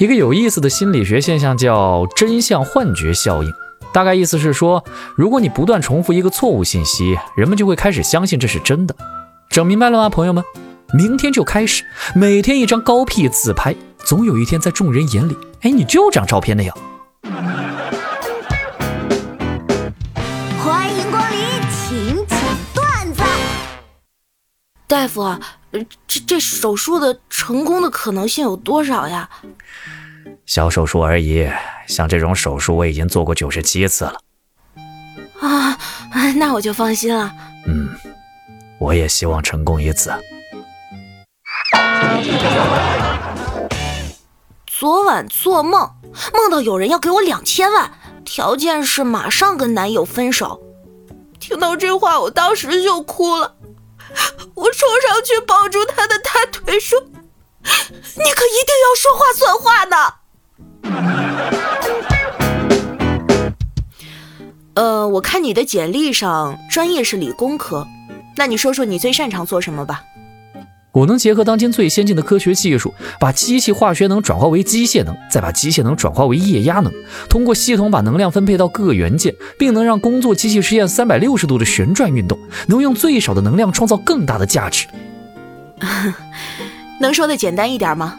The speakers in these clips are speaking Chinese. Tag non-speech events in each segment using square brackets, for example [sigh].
一个有意思的心理学现象叫真相幻觉效应，大概意思是说，如果你不断重复一个错误信息，人们就会开始相信这是真的。整明白了吗，朋友们？明天就开始，每天一张高 P 自拍，总有一天在众人眼里，哎，你就长照片那样。欢迎光临，请讲段子。大夫，呃这这手术的成功的可能性有多少呀？小手术而已，像这种手术我已经做过九十七次了。啊，那我就放心了。嗯，我也希望成功一次。昨晚做梦，梦到有人要给我两千万，条件是马上跟男友分手。听到这话，我当时就哭了。[laughs] 我冲上去抱住他的大腿，说：“你可一定要说话算话呢。”呃，我看你的简历上专业是理工科，那你说说你最擅长做什么吧？我能结合当今最先进的科学技术，把机器化学能转化为机械能，再把机械能转化为液压能，通过系统把能量分配到各个元件，并能让工作机器实现三百六十度的旋转运动，能用最少的能量创造更大的价值。[laughs] 能说的简单一点吗？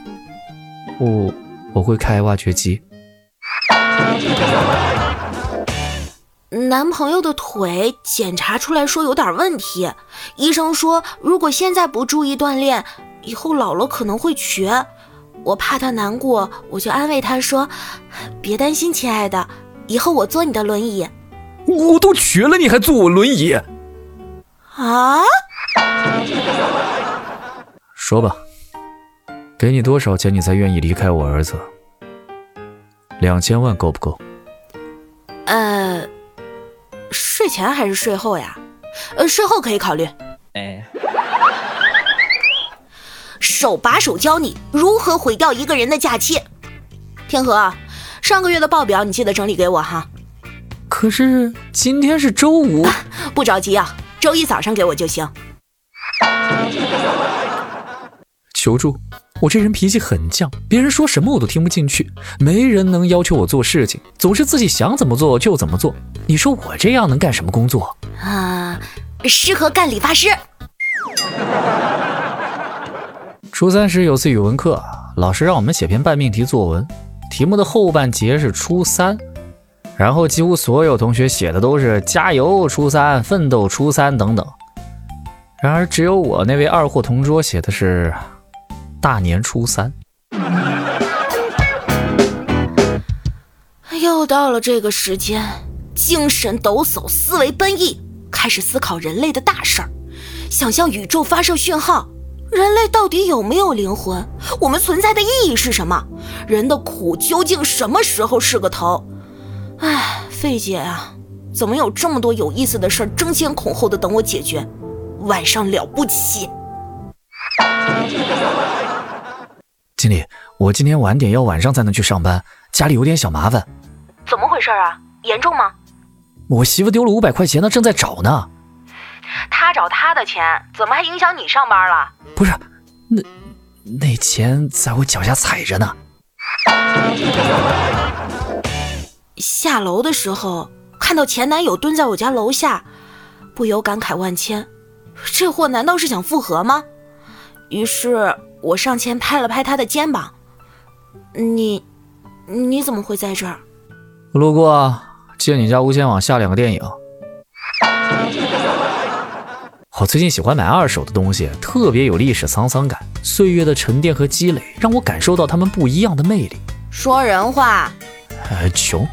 我我会开挖掘机。男朋友的腿检查出来说有点问题，医生说如果现在不注意锻炼，以后老了可能会瘸。我怕他难过，我就安慰他说：“ [sighs] 别担心，亲爱的，以后我坐你的轮椅。”我都瘸了，你还坐我轮椅？啊？说吧，给你多少钱你才愿意离开我儿子？两千万够不够？呃。睡前还是睡后呀？呃，睡后可以考虑。哎，手把手教你如何毁掉一个人的假期。天河，上个月的报表你记得整理给我哈。可是今天是周五，不着急啊，周一早上给我就行。求助。我这人脾气很犟，别人说什么我都听不进去，没人能要求我做事情，总是自己想怎么做就怎么做。你说我这样能干什么工作啊？适合干理发师。[laughs] 初三时有次语文课，老师让我们写篇半命题作文，题目的后半截是初三，然后几乎所有同学写的都是加油初三、奋斗初三等等，然而只有我那位二货同桌写的是。大年初三，又到了这个时间，精神抖擞，思维奔逸，开始思考人类的大事儿，想向宇宙发射讯号。人类到底有没有灵魂？我们存在的意义是什么？人的苦究竟什么时候是个头？哎，费姐啊，怎么有这么多有意思的事儿争先恐后的等我解决？晚上了不起。经理，我今天晚点要晚上才能去上班，家里有点小麻烦。怎么回事啊？严重吗？我媳妇丢了五百块钱呢，正在找呢。她找她的钱，怎么还影响你上班了？不是，那那钱在我脚下踩着呢。下楼的时候看到前男友蹲在我家楼下，不由感慨万千。这货难道是想复合吗？于是。我上前拍了拍他的肩膀，你，你怎么会在这儿？路过，借你家无线网下两个电影。我最近喜欢买二手的东西，特别有历史沧桑感，岁月的沉淀和积累，让我感受到他们不一样的魅力。说人话。呃，穷。